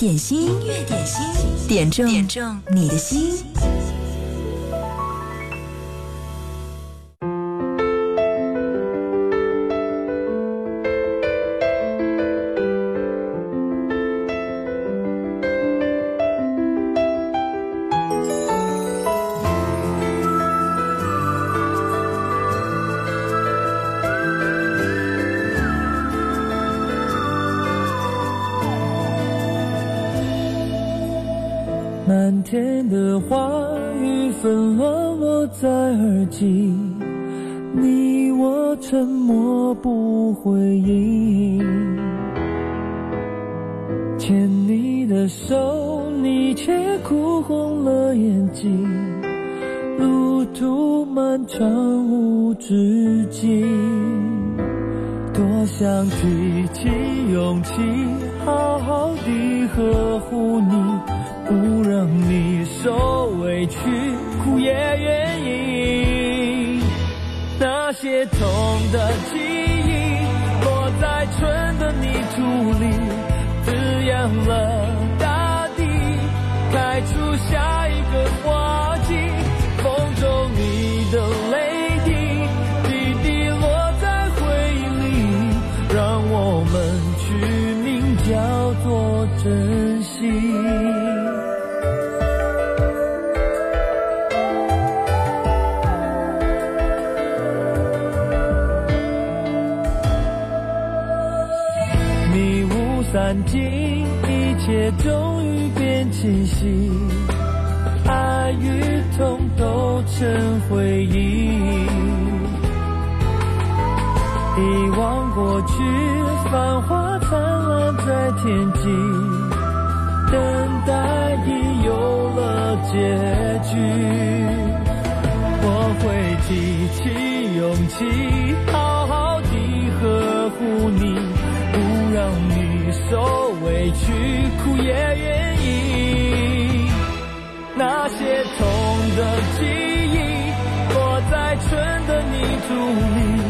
点心，点心，点中点中你的心。沉默。迷雾散尽，一切终于变清晰，爱与痛都成回忆。遗忘过去，繁花灿烂在天际。结局，我会提起勇气，好好地呵护你，不让你受委屈，苦也愿意。那些痛的记忆，活在春的泥土里。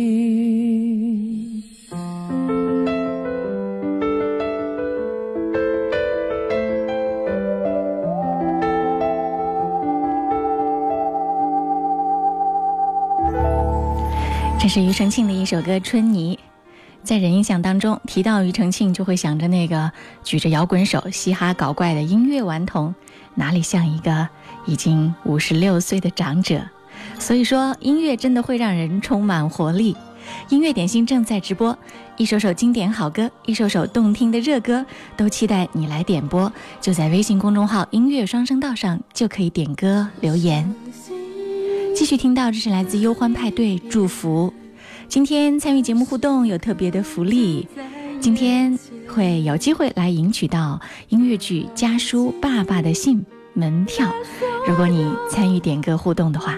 是庾澄庆的一首歌《春泥》，在人印象当中提到庾澄庆，就会想着那个举着摇滚手、嘻哈搞怪的音乐顽童，哪里像一个已经五十六岁的长者？所以说，音乐真的会让人充满活力。音乐点心正在直播，一首首经典好歌，一首首动听的热歌，都期待你来点播。就在微信公众号“音乐双声道”上就可以点歌留言。继续听到，这是来自忧欢派对祝福。今天参与节目互动有特别的福利，今天会有机会来赢取到音乐剧《家书》爸爸的信门票。如果你参与点歌互动的话。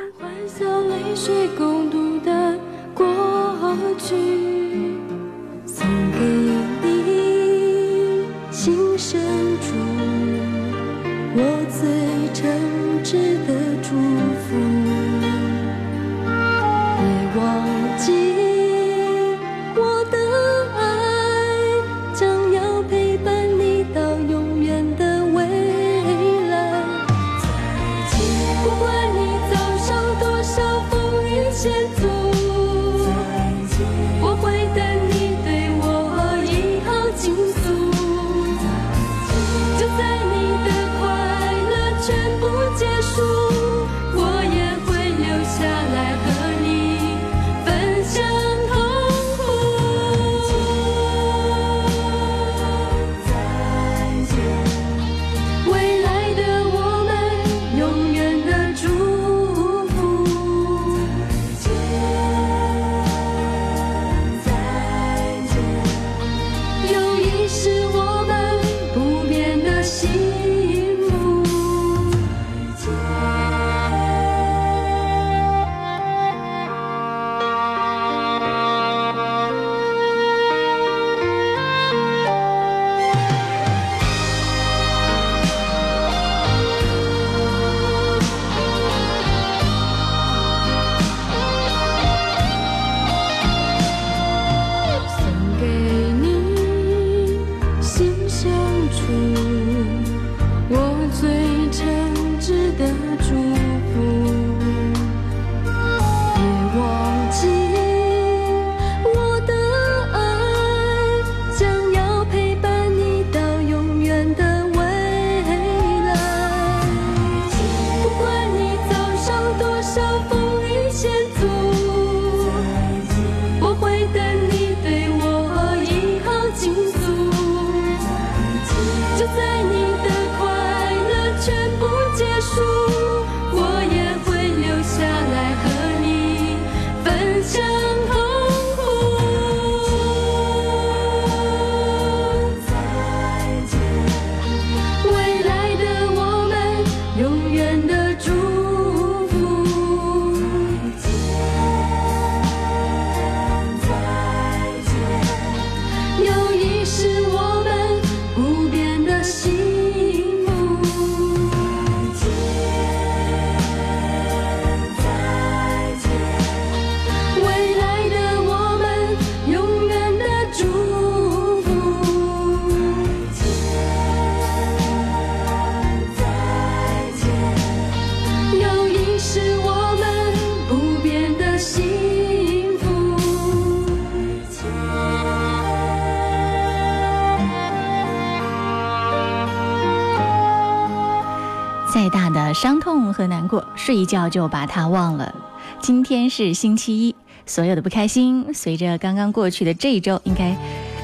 睡一觉就把它忘了。今天是星期一，所有的不开心随着刚刚过去的这一周，应该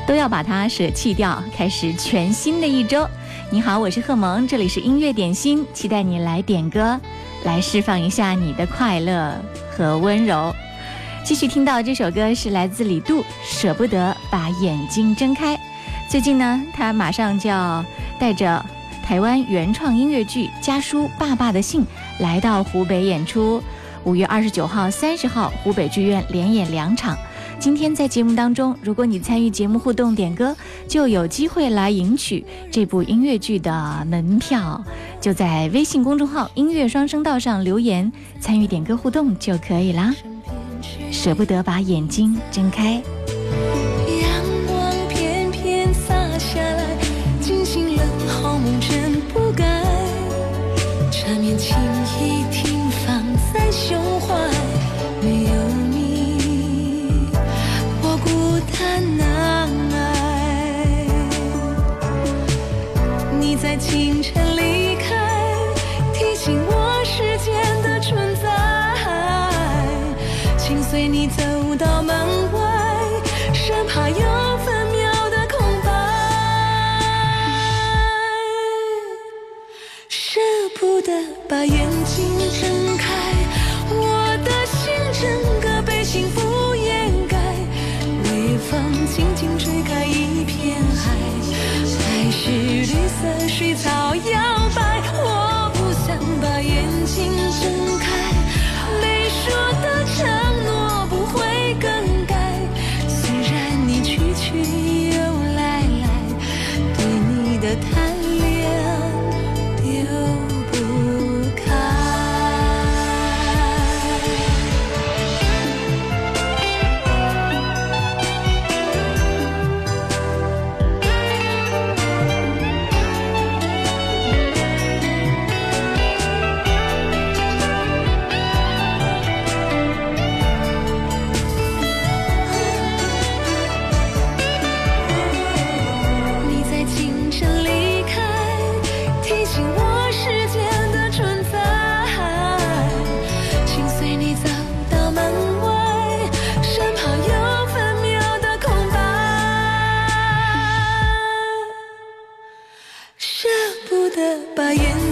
都要把它舍弃掉，开始全新的一周。你好，我是贺萌，这里是音乐点心，期待你来点歌，来释放一下你的快乐和温柔。继续听到这首歌是来自李杜，《舍不得把眼睛睁开》。最近呢，他马上就要带着台湾原创音乐剧《家书》，爸爸的信。来到湖北演出，五月二十九号、三十号，湖北剧院连演两场。今天在节目当中，如果你参与节目互动点歌，就有机会来赢取这部音乐剧的门票。就在微信公众号“音乐双声道”上留言，参与点歌互动就可以啦。舍不得把眼睛睁开。清晨。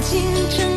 心成。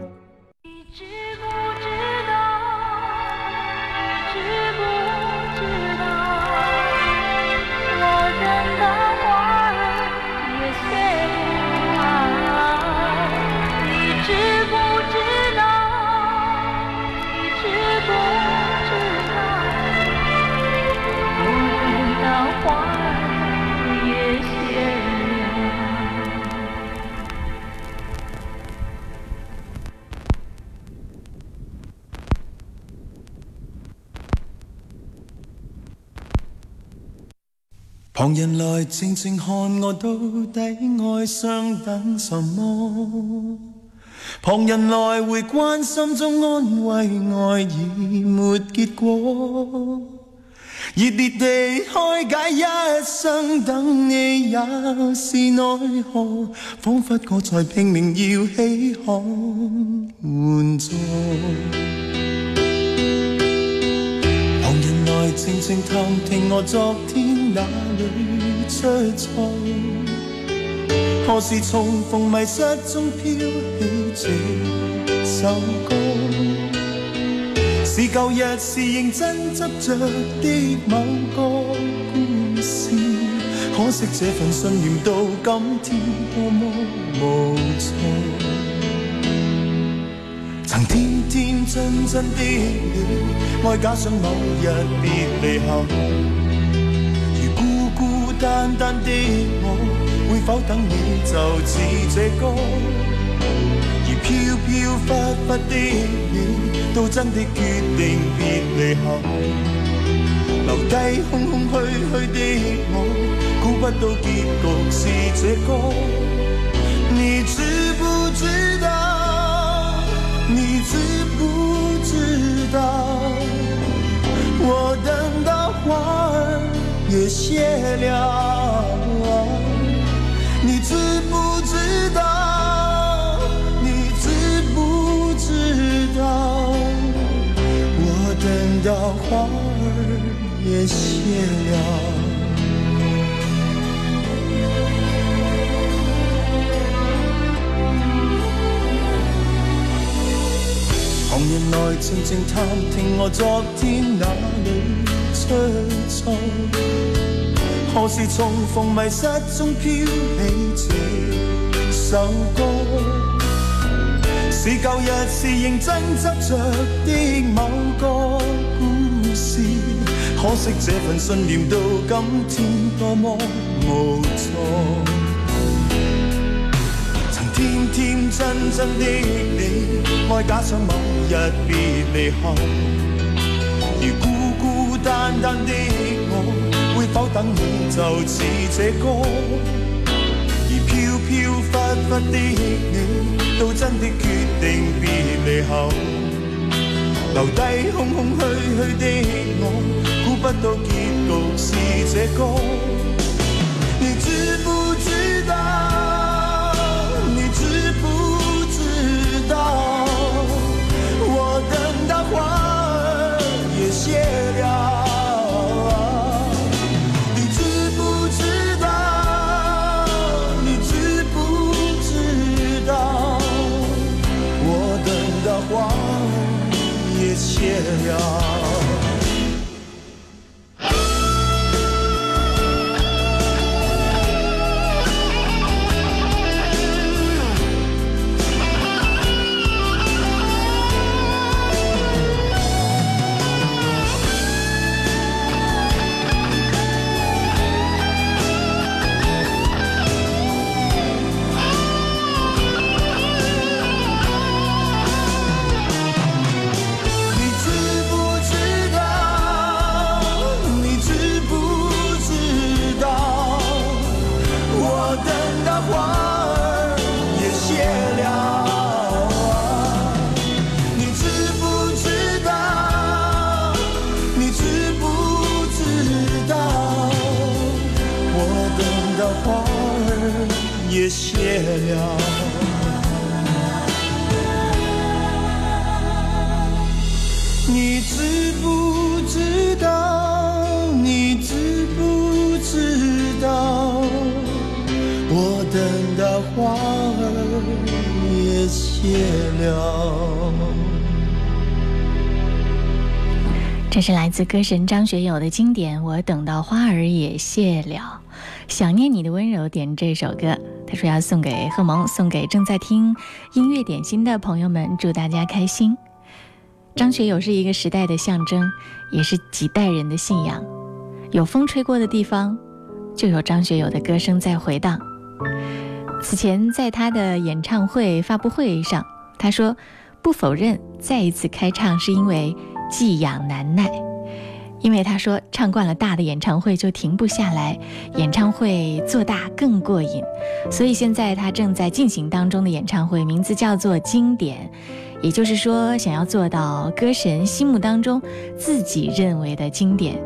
旁人来静静看我，到底哀伤等什么？旁人来回关心中安慰，爱已没结果。热烈地开解，一生等你也是奈何？仿佛我在拼命要起罕换座。旁人来静静探听我昨天那。里出错，何时重逢迷失中飘起这首歌？是旧日是认真执着的某个故事，可惜这份信念到今天多么无助。曾天天真真的你，爱假想某日别离后。单单的我，会否等你就似这歌？而飘飘忽忽的你，都真的决定别离后，留低空空虚虚的我，估不到结局是这歌。你知不知道？你知不知道？我等到花。也谢了，你知不知道？你知不知道？我等到花儿也谢了。旁人来静静探听我昨天那。出错，何时重逢？迷失中飘起这首歌，是旧日是认真执着的某个故事。可惜这份信念到今天多么无助。曾天天真真的你，爱假想某日别离后。简单的我，会否等你？就似这歌，而飘飘忽忽的你，到真的决定别离后，留低空空虚虚的我，估不到结局是这歌。也谢了。你知不知道？你知不知道？我等到花儿也谢了。这是来自歌神张学友的经典《我等到花儿也谢了》，想念你的温柔，点这首歌。说要送给贺蒙，送给正在听音乐点心的朋友们，祝大家开心。张学友是一个时代的象征，也是几代人的信仰。有风吹过的地方，就有张学友的歌声在回荡。此前，在他的演唱会发布会上，他说不否认再一次开唱是因为寄养难耐。因为他说唱惯了大的演唱会就停不下来，演唱会做大更过瘾，所以现在他正在进行当中的演唱会名字叫做经典，也就是说想要做到歌神心目当中自己认为的经典。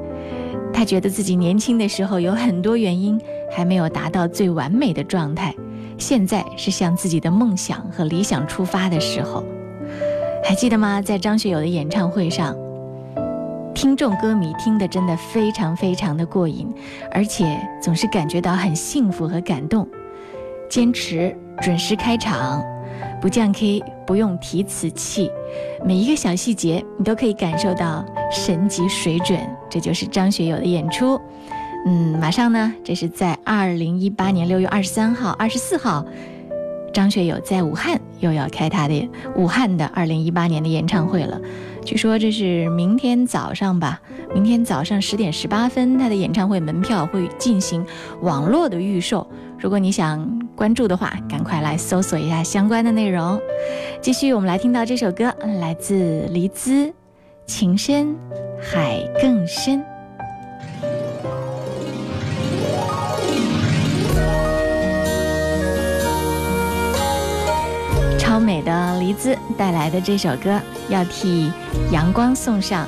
他觉得自己年轻的时候有很多原因还没有达到最完美的状态，现在是向自己的梦想和理想出发的时候。还记得吗？在张学友的演唱会上。听众歌迷听得真的非常非常的过瘾，而且总是感觉到很幸福和感动。坚持准时开场，不降 K，不用提词器，每一个小细节你都可以感受到神级水准。这就是张学友的演出。嗯，马上呢，这是在二零一八年六月二十三号、二十四号，张学友在武汉又要开他的武汉的二零一八年的演唱会了。据说这是明天早上吧，明天早上十点十八分，他的演唱会门票会进行网络的预售。如果你想关注的话，赶快来搜索一下相关的内容。继续，我们来听到这首歌，来自黎姿，《情深海更深》。美的黎姿带来的这首歌，要替阳光送上。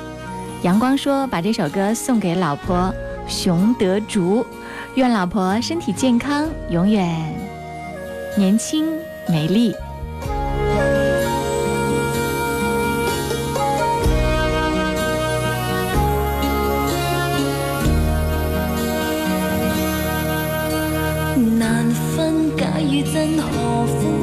阳光说：“把这首歌送给老婆熊德竹，愿老婆身体健康，永远年轻美丽。”难分假与真，何苦？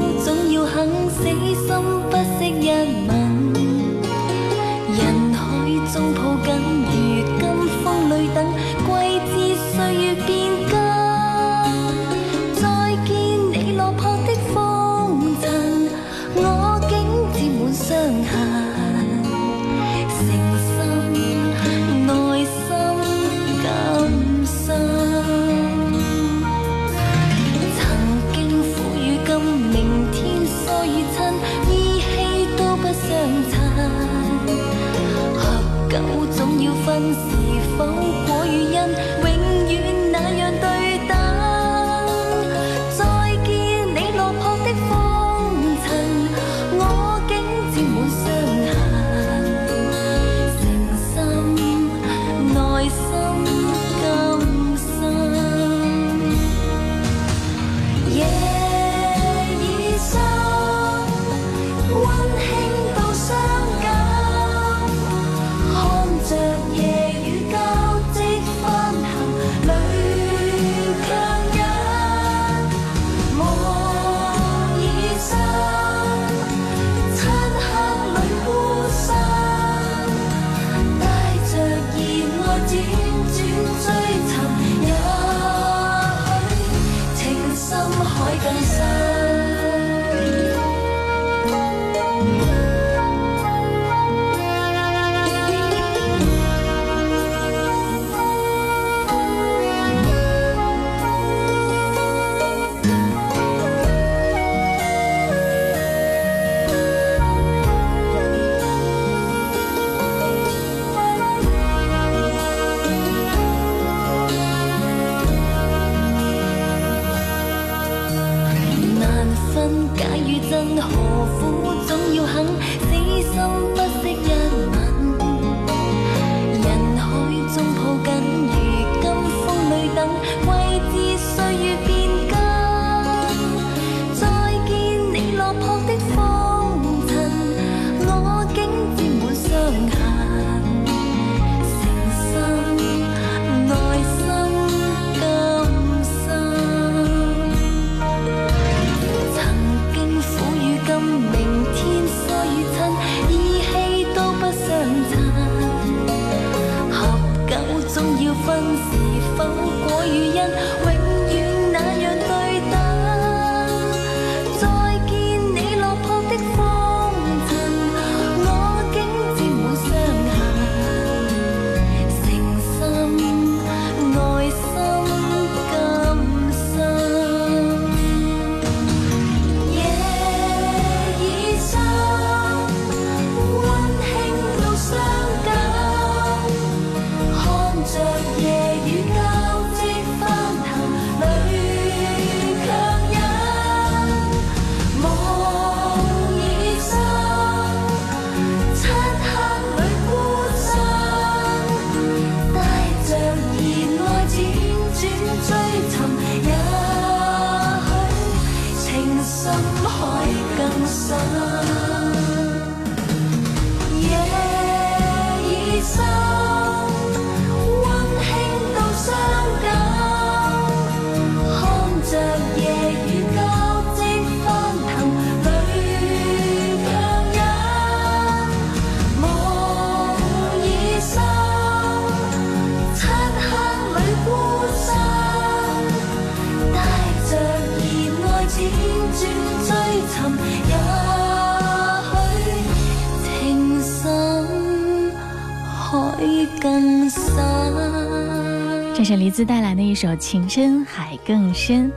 首情深海更深，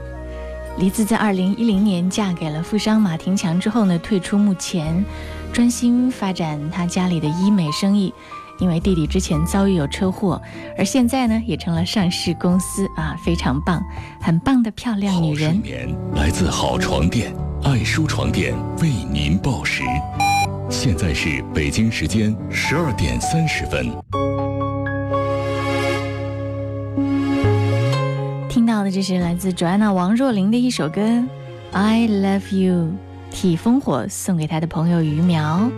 黎姿在二零一零年嫁给了富商马廷强之后呢，退出幕前，专心发展他家里的医美生意。因为弟弟之前遭遇有车祸，而现在呢，也成了上市公司啊，非常棒，很棒的漂亮女人。眠来自好床垫，爱舒床垫为您报时，现在是北京时间十二点三十分。这是来自卓爱娜、王若琳的一首歌《I Love You》，替烽火送给他的朋友于苗。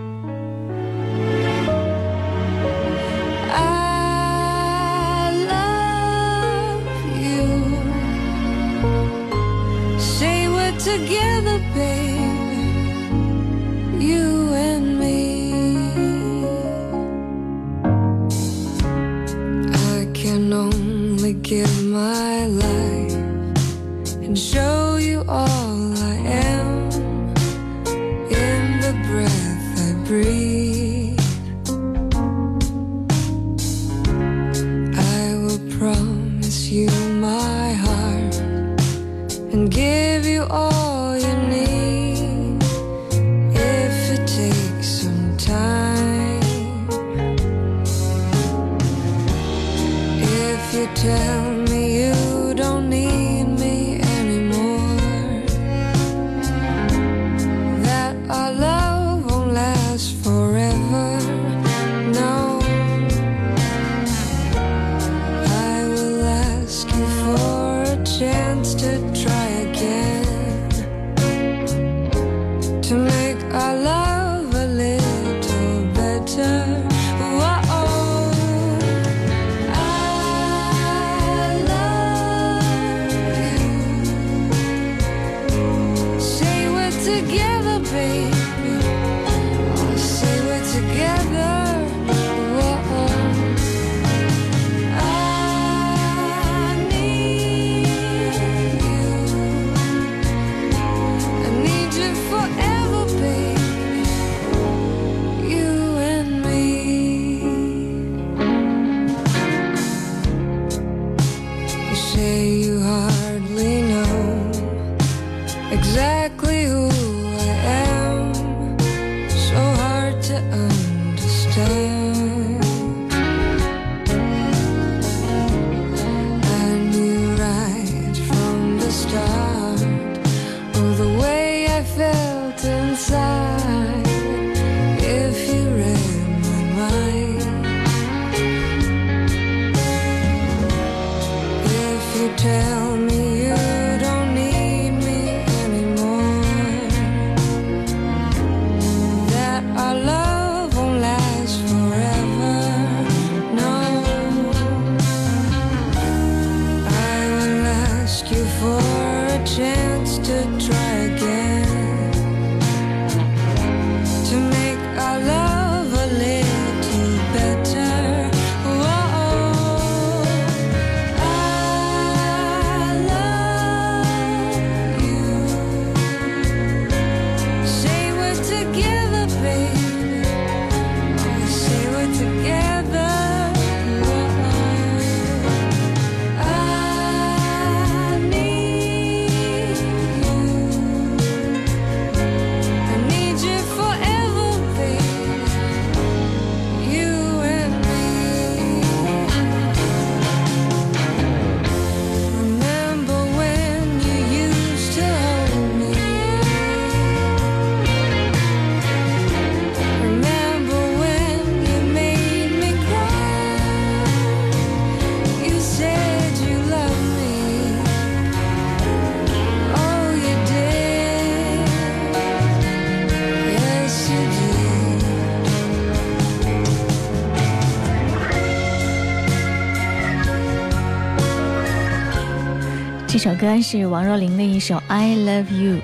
歌是王若琳的一首《I Love You》，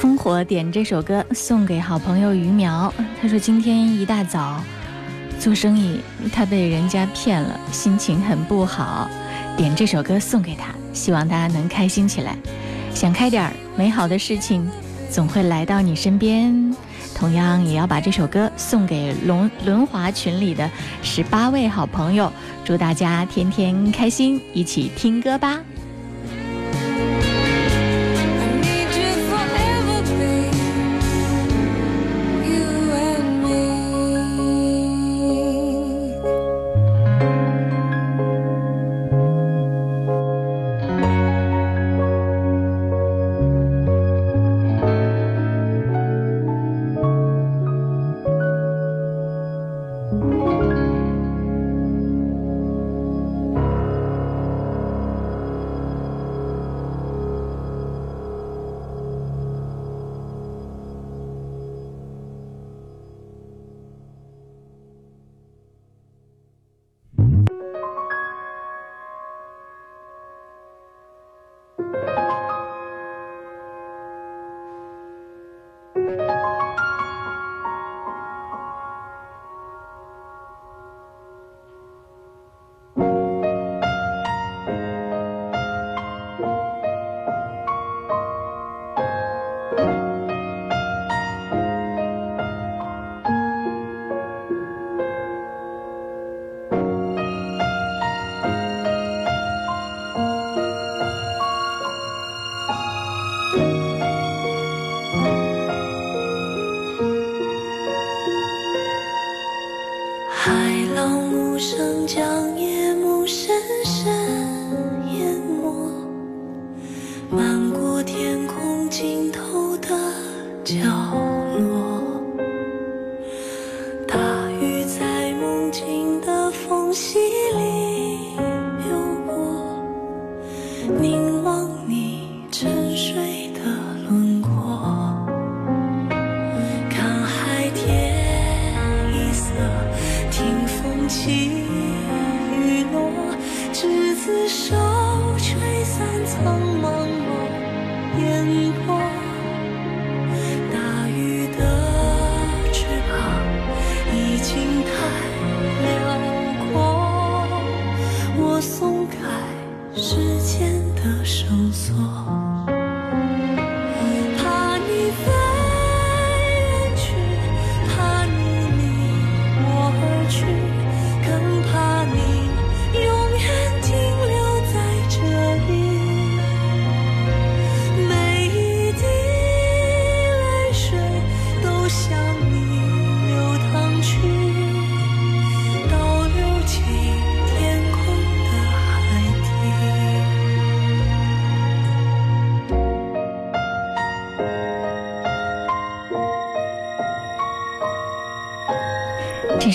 烽火点这首歌送给好朋友于苗。他说今天一大早做生意，他被人家骗了，心情很不好。点这首歌送给他，希望大家能开心起来，想开点儿，美好的事情总会来到你身边。同样也要把这首歌送给轮轮滑群里的十八位好朋友，祝大家天天开心，一起听歌吧。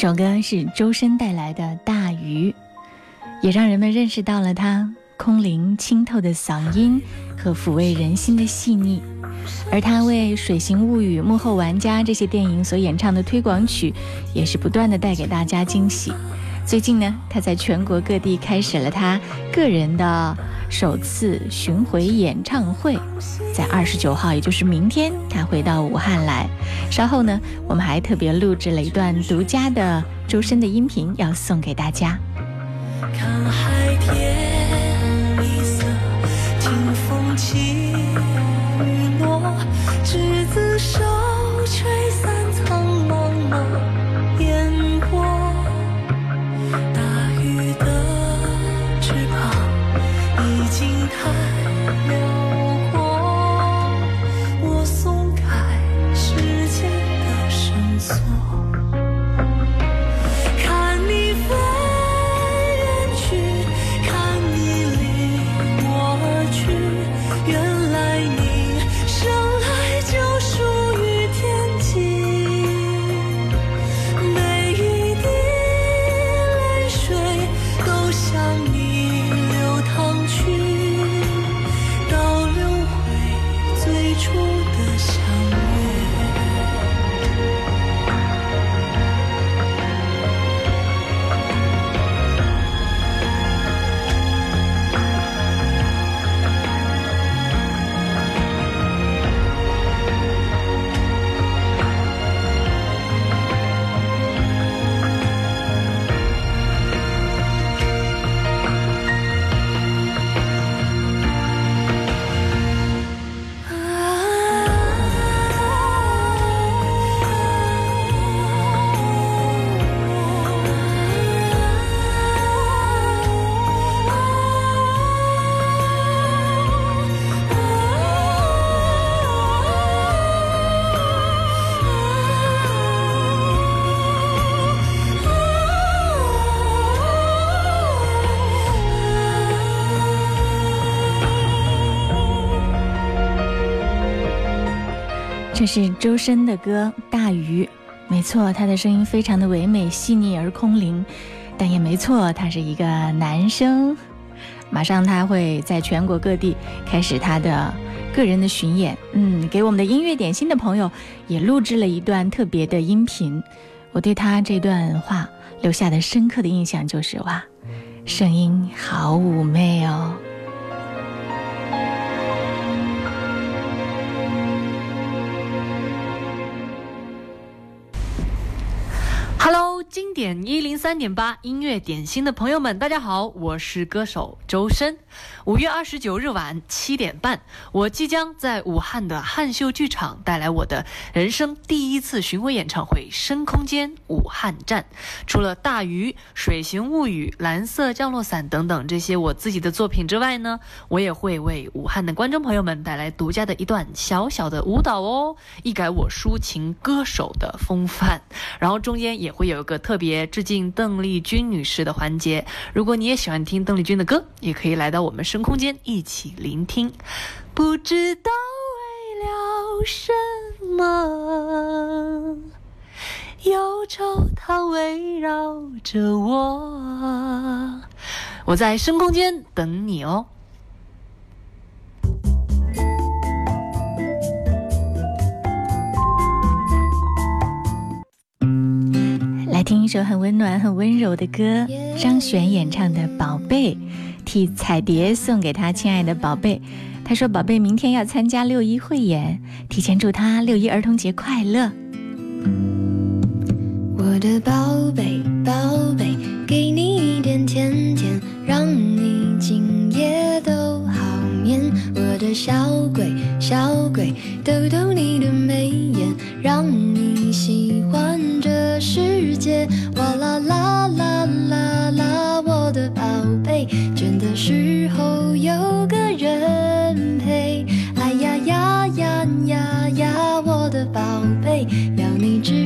首歌是周深带来的《大鱼》，也让人们认识到了他空灵清透的嗓音和抚慰人心的细腻。而他为《水形物语》《幕后玩家》这些电影所演唱的推广曲，也是不断的带给大家惊喜。最近呢，他在全国各地开始了他个人的首次巡回演唱会，在二十九号，也就是明天，他回到武汉来。稍后呢，我们还特别录制了一段独家的周深的音频，要送给大家。看海。是周深的歌《大鱼》，没错，他的声音非常的唯美、细腻而空灵，但也没错，他是一个男生。马上他会在全国各地开始他的个人的巡演，嗯，给我们的音乐点心的朋友也录制了一段特别的音频。我对他这段话留下的深刻的印象就是：哇，声音好妩媚哦。经典一零三点八音乐点心的朋友们，大家好，我是歌手周深。五月二十九日晚七点半，我即将在武汉的汉秀剧场带来我的人生第一次巡回演唱会——深空间武汉站。除了《大鱼》《水形物语》《蓝色降落伞》等等这些我自己的作品之外呢，我也会为武汉的观众朋友们带来独家的一段小小的舞蹈哦，一改我抒情歌手的风范。然后中间也会有一个特别致敬邓丽君女士的环节。如果你也喜欢听邓丽君的歌，也可以来到。我们深空间一起聆听，不知道为了什么，忧愁它围绕着我。我在深空间等你哦。来听一首很温暖、很温柔的歌，张悬演唱的《宝贝》。替彩蝶送给她亲爱的宝贝，她说：“宝贝，明天要参加六一汇演，提前祝她六一儿童节快乐。”我的宝贝，宝贝，给你一点甜甜，让你今夜都好眠。的小鬼，小鬼，逗逗你的眉眼，让你喜欢这世界。哇啦啦啦啦啦，我的宝贝，倦的时候有个人陪。哎呀呀呀呀呀，我的宝贝，要你知。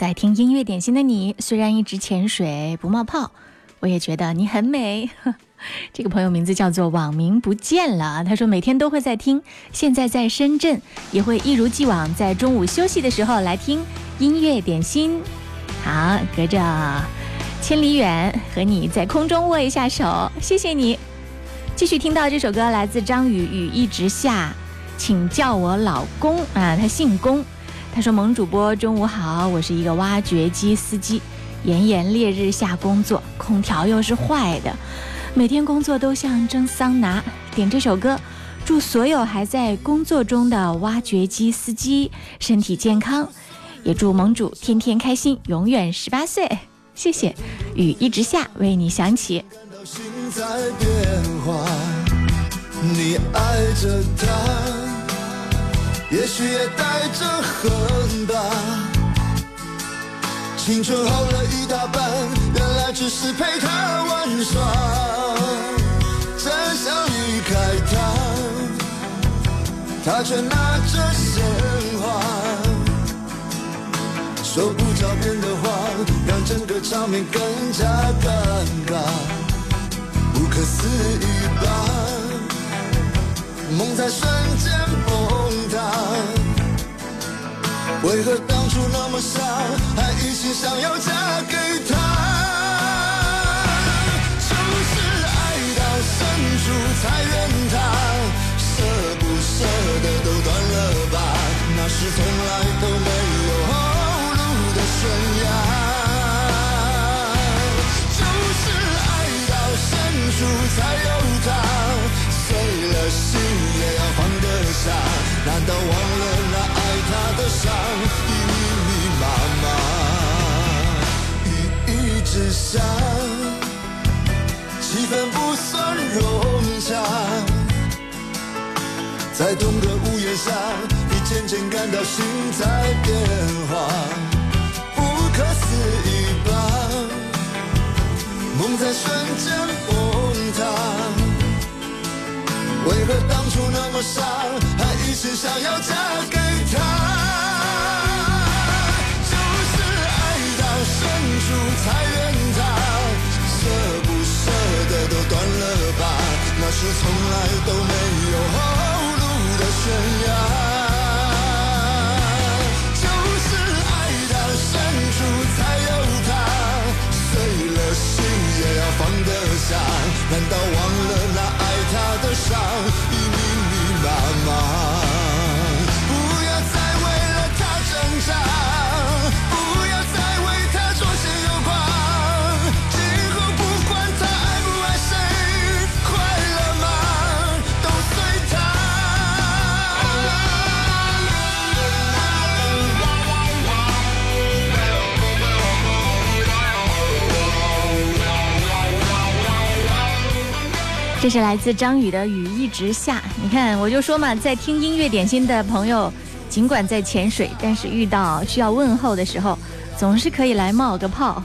在听音乐点心的你，虽然一直潜水不冒泡，我也觉得你很美。这个朋友名字叫做网名不见了，他说每天都会在听，现在在深圳也会一如既往，在中午休息的时候来听音乐点心。好，隔着千里远和你在空中握一下手，谢谢你。继续听到这首歌，来自张宇，雨一直下，请叫我老公啊，他姓龚。他说：“萌主播中午好，我是一个挖掘机司机，炎炎烈日下工作，空调又是坏的，每天工作都像蒸桑拿。点这首歌，祝所有还在工作中的挖掘机司机身体健康，也祝盟主天天开心，永远十八岁。谢谢，雨一直下，为你响起。”也许也带着恨吧，青春耗了一大半，原来只是陪他玩耍。真想离开他，他却拿着鲜花，说不着边的话，让整个场面更加尴尬，不可思议吧，梦在瞬间崩。为何当初那么傻，还一心想要嫁给他？在同个屋檐下，你渐渐感到心在变化，不可思议吧？梦在瞬间崩塌。为何当初那么傻，还一心想要嫁给他？就是爱到深处才怨他，舍不舍得都断了吧？那是从来都没有。后。Yeah. 这是来自张宇的雨一直下，你看，我就说嘛，在听音乐点心的朋友，尽管在潜水，但是遇到需要问候的时候，总是可以来冒个泡。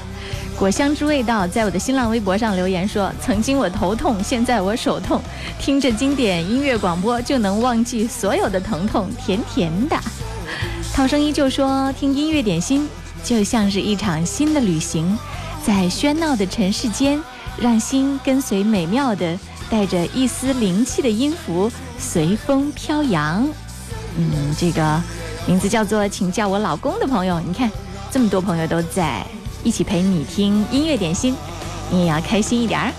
果香之味道在我的新浪微博上留言说：“曾经我头痛，现在我手痛，听着经典音乐广播就能忘记所有的疼痛，甜甜的。”涛声依旧说：“听音乐点心就像是一场新的旅行，在喧闹的尘世间。”让心跟随美妙的、带着一丝灵气的音符随风飘扬。嗯，这个名字叫做“请叫我老公”的朋友，你看，这么多朋友都在一起陪你听音乐点心，你也要开心一点儿。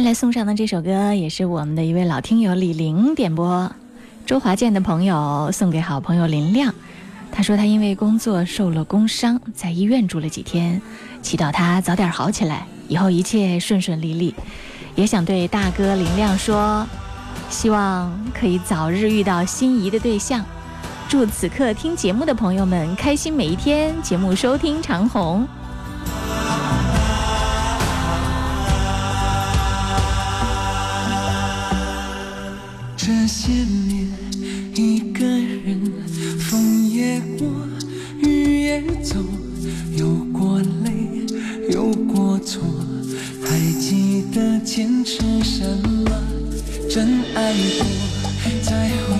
接下来送上的这首歌也是我们的一位老听友李玲点播，周华健的朋友送给好朋友林亮。他说他因为工作受了工伤，在医院住了几天，祈祷他早点好起来，以后一切顺顺利利。也想对大哥林亮说，希望可以早日遇到心仪的对象。祝此刻听节目的朋友们开心每一天，节目收听长虹。那些年，一个人，风也过，雨也走，有过泪，有过错，还记得坚持什么，真爱过，才。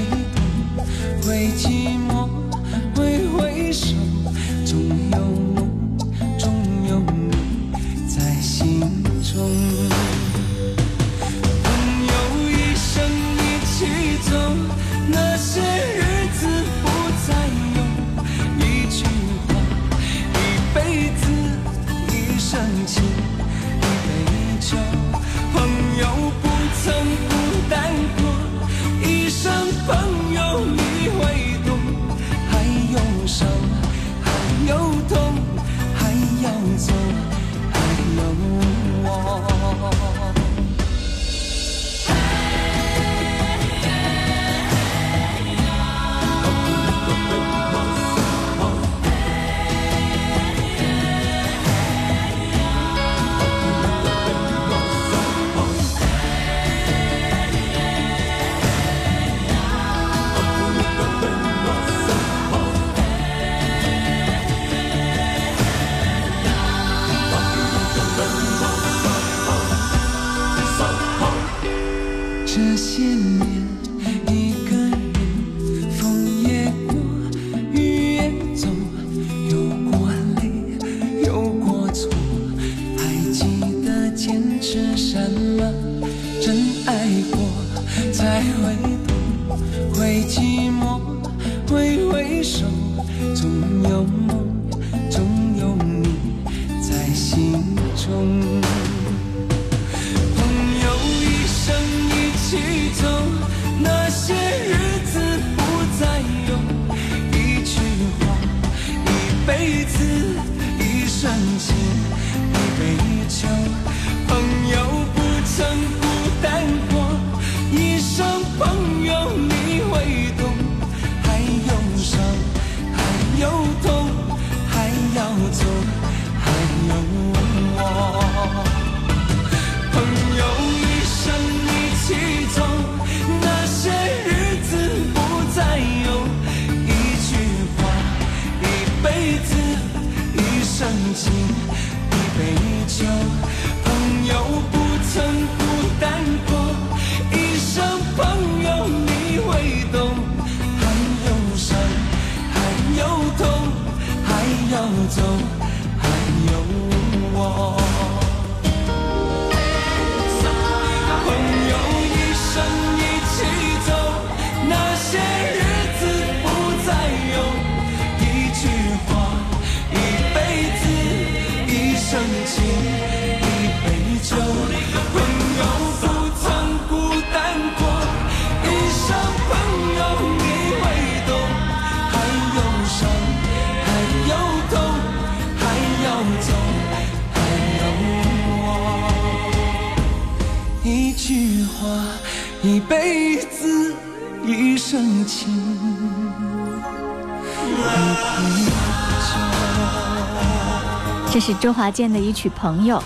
周华健的一曲《朋友》，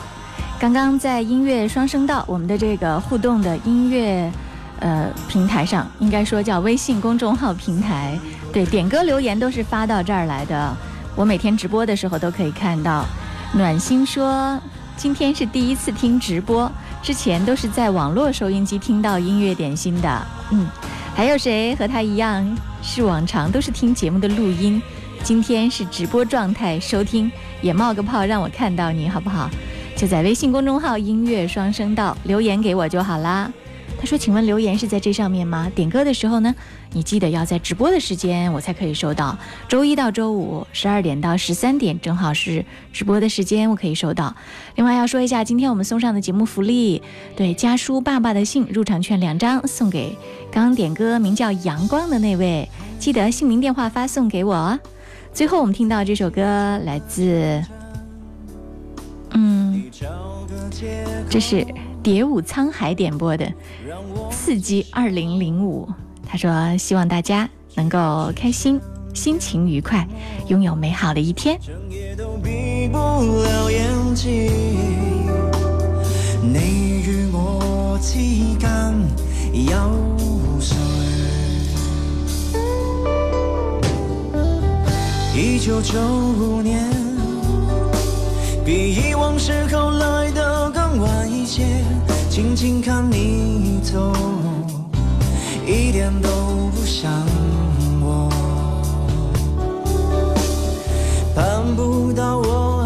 刚刚在音乐双声道，我们的这个互动的音乐，呃，平台上应该说叫微信公众号平台，对，点歌留言都是发到这儿来的。我每天直播的时候都可以看到，暖心说今天是第一次听直播，之前都是在网络收音机听到音乐点心的。嗯，还有谁和他一样是往常都是听节目的录音？今天是直播状态，收听也冒个泡让我看到你好不好？就在微信公众号“音乐双声道”留言给我就好啦。他说：“请问留言是在这上面吗？”点歌的时候呢，你记得要在直播的时间我才可以收到。周一到周五十二点到十三点正好是直播的时间，我可以收到。另外要说一下，今天我们送上的节目福利，对《家书》爸爸的信入场券两张送给刚点歌名叫阳光的那位，记得姓名电话发送给我哦。最后，我们听到这首歌来自，嗯，这是蝶舞沧海点播的《四季二零零五》。他说：“希望大家能够开心，心情愉快，拥有美好的一天。”你与我之间有。一九九五年，比以往时候来的更晚一些，静静看你走，一点都不像我，盼不到我。